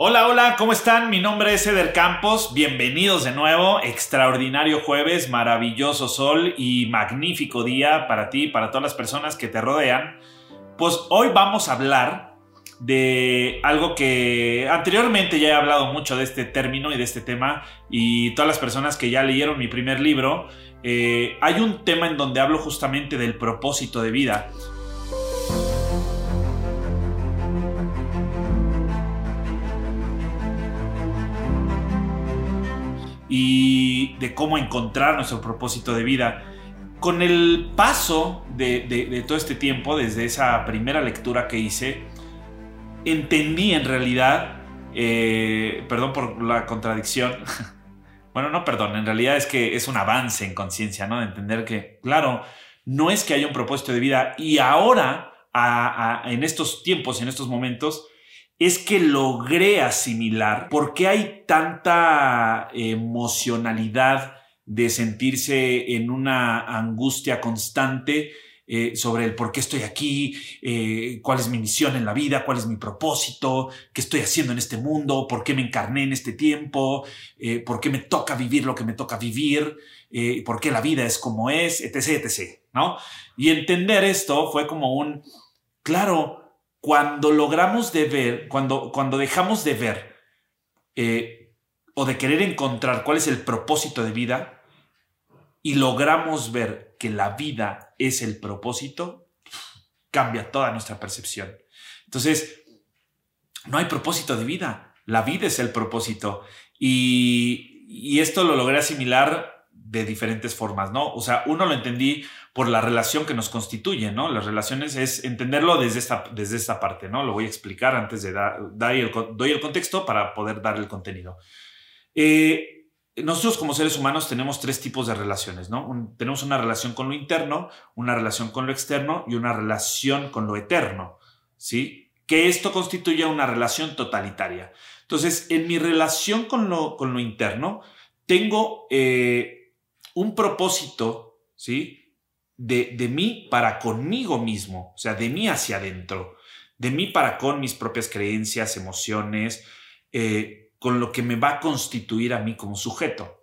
Hola, hola, ¿cómo están? Mi nombre es Eder Campos, bienvenidos de nuevo, extraordinario jueves, maravilloso sol y magnífico día para ti y para todas las personas que te rodean. Pues hoy vamos a hablar de algo que anteriormente ya he hablado mucho de este término y de este tema y todas las personas que ya leyeron mi primer libro, eh, hay un tema en donde hablo justamente del propósito de vida. Y de cómo encontrar nuestro propósito de vida. Con el paso de, todo este tiempo, desde esa primera lectura que hice, entendí en realidad, eh, perdón por la contradicción, bueno, no perdón, en realidad es que es un avance en conciencia, ¿no? De entender que, claro, no es que haya un propósito de vida y ahora, en estos tiempos, en estos momentos, es que logré asimilar por qué hay tanta emocionalidad de sentirse en una angustia constante eh, sobre el por qué estoy aquí, eh, cuál es mi misión en la vida, cuál es mi propósito, qué estoy haciendo en este mundo, por qué me encarné en este tiempo, eh, por qué me toca vivir lo que me toca vivir, por qué la vida es como es, etc., etc., ¿no? Y entender esto fue como un, claro, cuando logramos de ver, cuando, cuando dejamos de ver eh, o de querer encontrar cuál es el propósito de vida y logramos ver que la vida es el propósito, cambia toda nuestra percepción. Entonces, no hay propósito de vida, la vida es el propósito. Y, y esto lo logré asimilar de diferentes formas, ¿no? O sea, uno lo entendí por la relación que nos constituye, ¿no? Las relaciones es entenderlo desde esta, desde esta parte, ¿no? Lo voy a explicar antes de dar, el, doy el contexto para poder dar el contenido. Eh, nosotros como seres humanos tenemos tres tipos de relaciones, ¿no? tenemos una relación con lo interno, una relación con lo externo y una relación con lo eterno, ¿sí? Que esto constituye una relación totalitaria. Entonces, en mi relación con lo, con lo interno, tengo... Eh, un propósito, ¿sí? De, de mí para conmigo mismo, o sea, de mí hacia adentro, de mí para con mis propias creencias, emociones, eh, con lo que me va a constituir a mí como sujeto.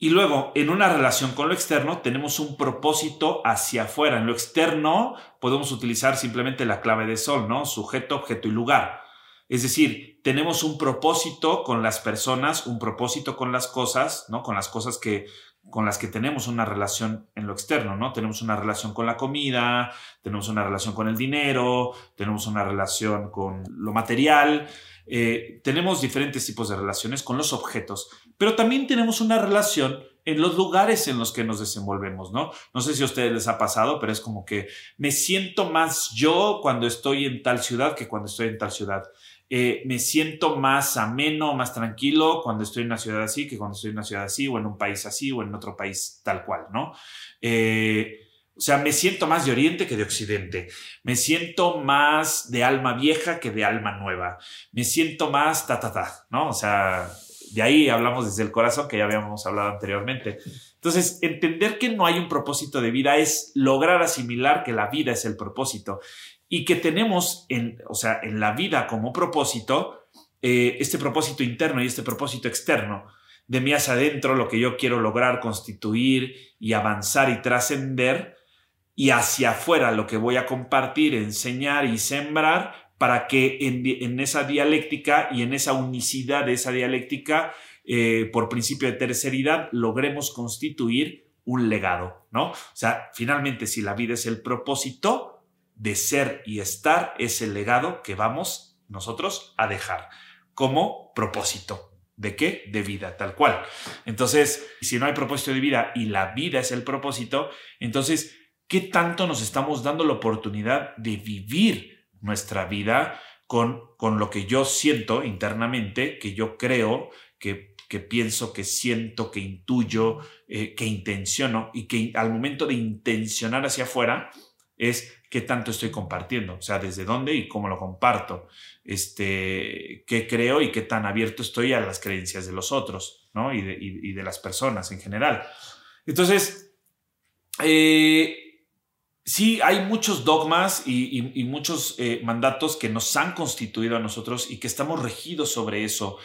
Y luego, en una relación con lo externo, tenemos un propósito hacia afuera. En lo externo podemos utilizar simplemente la clave de sol, ¿no? Sujeto, objeto y lugar. Es decir, tenemos un propósito con las personas, un propósito con las cosas, ¿no? Con las cosas que con las que tenemos una relación en lo externo, ¿no? Tenemos una relación con la comida, tenemos una relación con el dinero, tenemos una relación con lo material, eh, tenemos diferentes tipos de relaciones con los objetos, pero también tenemos una relación en los lugares en los que nos desenvolvemos, ¿no? No sé si a ustedes les ha pasado, pero es como que me siento más yo cuando estoy en tal ciudad que cuando estoy en tal ciudad. Eh, me siento más ameno, más tranquilo cuando estoy en una ciudad así que cuando estoy en una ciudad así o en un país así o en otro país tal cual, ¿no? Eh, o sea, me siento más de Oriente que de Occidente. Me siento más de alma vieja que de alma nueva. Me siento más ta, ta, ta, ¿no? O sea, de ahí hablamos desde el corazón que ya habíamos hablado anteriormente. Entonces, entender que no hay un propósito de vida es lograr asimilar que la vida es el propósito y que tenemos en, o sea, en la vida como propósito, eh, este propósito interno y este propósito externo, de mí hacia adentro, lo que yo quiero lograr, constituir y avanzar y trascender, y hacia afuera lo que voy a compartir, enseñar y sembrar, para que en, esa dialéctica y en esa unicidad de esa dialéctica, eh, por principio de terceridad, logremos constituir un legado, ¿no? O sea, finalmente, si la vida es el propósito, de ser y estar es el legado que vamos nosotros a dejar como propósito. ¿De qué? De vida, tal cual. Entonces, si no hay propósito de vida y la vida es el propósito, entonces, ¿qué tanto nos estamos dando la oportunidad de vivir nuestra vida con, con lo que yo siento internamente, que yo creo, que, que pienso, que siento, que intuyo, eh, que intenciono y que al momento de intencionar hacia afuera es qué tanto estoy compartiendo, o sea, desde dónde y cómo lo comparto, este, qué creo y qué tan abierto estoy a las creencias de los otros, ¿no? Y de, las personas en general. Entonces, eh, sí, hay muchos dogmas y, muchos eh, mandatos que nos han constituido a nosotros y que estamos regidos sobre eso.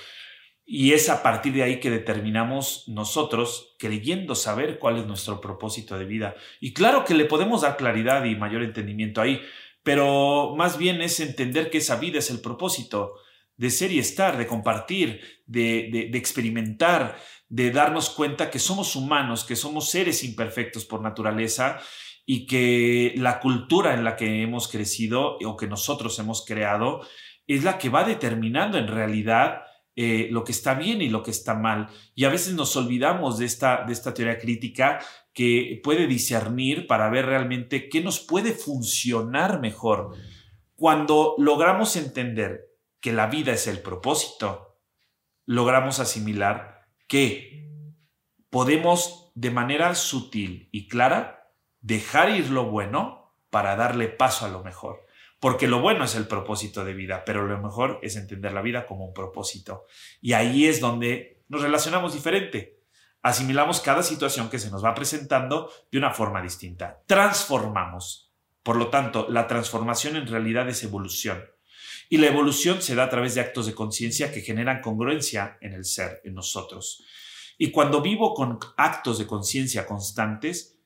Y es a partir de ahí que determinamos nosotros, creyendo saber cuál es nuestro propósito de vida. Y claro que le podemos dar claridad y mayor entendimiento ahí, pero más bien es entender que esa vida es el propósito de ser y estar, de compartir, de, experimentar, de darnos cuenta que somos humanos, que somos seres imperfectos por naturaleza y que la cultura en la que hemos crecido o que nosotros hemos creado es la que va determinando en realidad eh, lo que está bien y lo que está mal. Y a veces nos olvidamos de esta, de esta teoría crítica que puede discernir para ver realmente qué nos puede funcionar mejor. Cuando logramos entender que la vida es el propósito, logramos asimilar que podemos de manera sutil y clara dejar ir lo bueno para darle paso a lo mejor porque lo bueno es el propósito de vida, pero lo mejor es entender la vida como un propósito. Y ahí es donde nos relacionamos diferente. Asimilamos cada situación que se nos va presentando de una forma distinta. Transformamos. Por lo tanto, la transformación en realidad es evolución. Y la evolución se da a través de actos de conciencia que generan congruencia en el ser, en nosotros. Y cuando vivo con actos de conciencia constantes,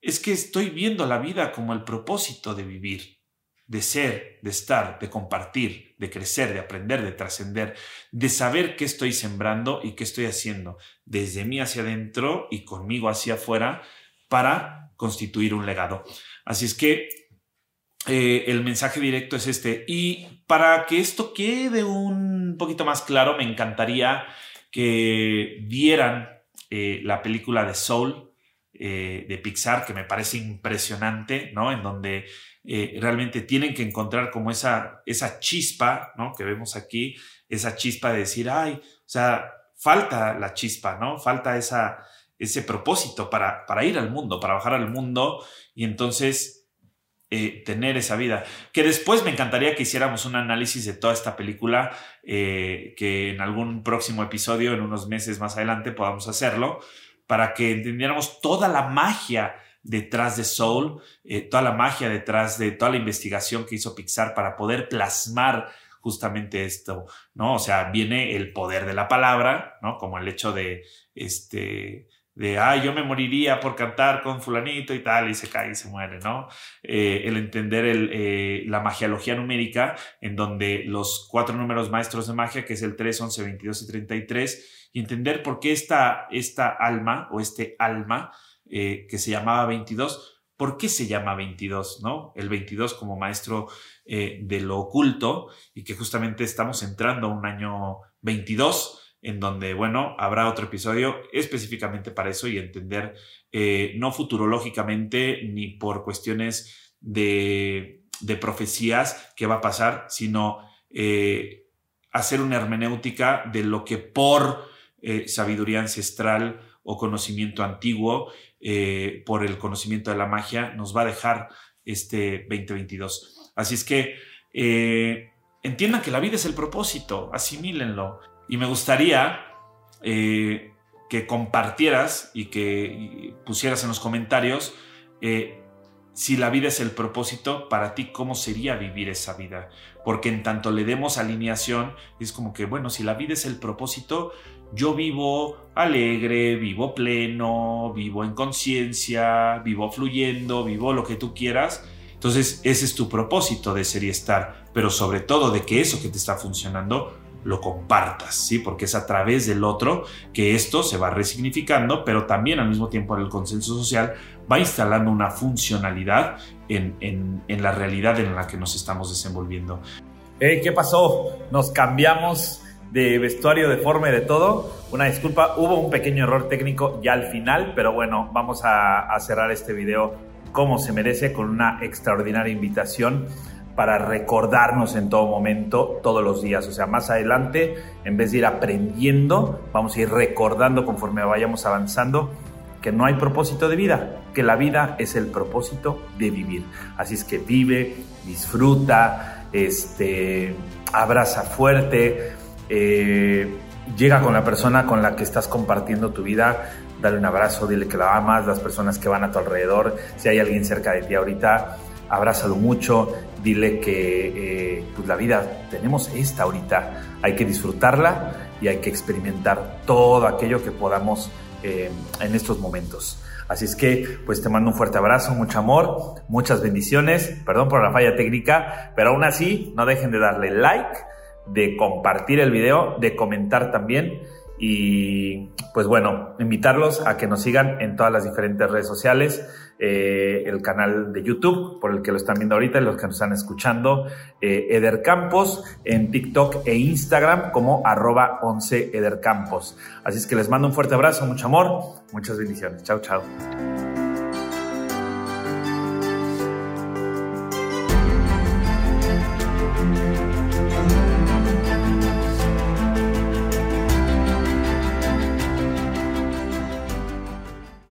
es que estoy viendo la vida como el propósito de vivir de ser, de estar, de compartir, de crecer, de aprender, de trascender, de saber qué estoy sembrando y qué estoy haciendo desde mí hacia adentro y conmigo hacia afuera para constituir un legado. Así es que eh, el mensaje directo es este. Y para que esto quede un poquito más claro, me encantaría que vieran eh, la película de Soul eh, de Pixar, que me parece impresionante, ¿no? En donde eh, realmente tienen que encontrar como esa, esa chispa, ¿no? Que vemos aquí, esa chispa de decir, ay, o sea, falta la chispa, ¿no? Falta esa, ese propósito para, para ir al mundo, para bajar al mundo y entonces eh, tener esa vida. Que después me encantaría que hiciéramos un análisis de toda esta película, que en algún próximo episodio, en unos meses más adelante, podamos hacerlo, para que entendiéramos toda la magia detrás de Soul, eh, toda la magia detrás de toda la investigación que hizo Pixar para poder plasmar justamente esto, ¿no? O sea, viene el poder de la palabra, ¿no? Como el hecho de, este, de, ay, yo me moriría por cantar con fulanito y tal, y se cae y se muere, ¿no? Eh, el entender el, eh, la magiología numérica, en donde los cuatro números maestros de magia, que es el 3, 11, 22 y 33, y entender por qué esta, esta alma o este alma eh, que se llamaba 22. ¿Por qué se llama 22? ¿no? El 22 como maestro eh, de lo oculto y que justamente estamos entrando a un año 22 en donde, bueno, habrá otro episodio específicamente para eso y entender eh, no futurológicamente ni por cuestiones de, de profecías qué va a pasar, sino hacer una hermenéutica de lo que por sabiduría ancestral o conocimiento antiguo eh, por el conocimiento de la magia nos va a dejar este 2022. Así es que eh, entiendan que la vida es el propósito, asimílenlo. Y me gustaría eh, que compartieras y que pusieras en los comentarios si la vida es el propósito, para ti, ¿cómo sería vivir esa vida? Porque en tanto le demos alineación, es como que, bueno, si la vida es el propósito, yo vivo alegre, vivo pleno, vivo en conciencia, vivo fluyendo, vivo lo que tú quieras. Entonces, ese es tu propósito de ser y estar, pero sobre todo de que eso que te está funcionando lo compartas, ¿sí? Porque es a través del otro que esto se va resignificando, pero también al mismo tiempo el consenso social va instalando una funcionalidad en, en la realidad en la que nos estamos desenvolviendo. ¿Qué pasó? Nos cambiamos de vestuario, de forma y de todo. Una disculpa, hubo un pequeño error técnico ya al final, pero bueno, vamos a, cerrar este video como se merece con una extraordinaria invitación para recordarnos en todo momento, todos los días. O sea, más adelante, en vez de ir aprendiendo, vamos a ir recordando conforme vayamos avanzando que no hay propósito de vida, que la vida es el propósito de vivir. Así es que vive, disfruta, este, abraza fuerte, eh, llega con la persona con la que estás compartiendo tu vida dale un abrazo, dile que la amas, las personas que van a tu alrededor, si hay alguien cerca de ti ahorita, abrázalo mucho, dile que eh, pues la vida tenemos esta ahorita, hay que disfrutarla y hay que experimentar todo aquello que podamos eh, en estos momentos. Así es que, pues te mando un fuerte abrazo, mucho amor, muchas bendiciones. Perdón por la falla técnica, pero aún así, no dejen de darle like, de compartir el video, de comentar también. Y pues bueno, invitarlos a que nos sigan en todas las diferentes redes sociales, eh, el canal de YouTube, por el que lo están viendo ahorita y los que nos están escuchando, eh, Eder Campos, en TikTok e Instagram como arroba 11 Eder. Así es que les mando un fuerte abrazo, mucho amor, muchas bendiciones. Chao, chao.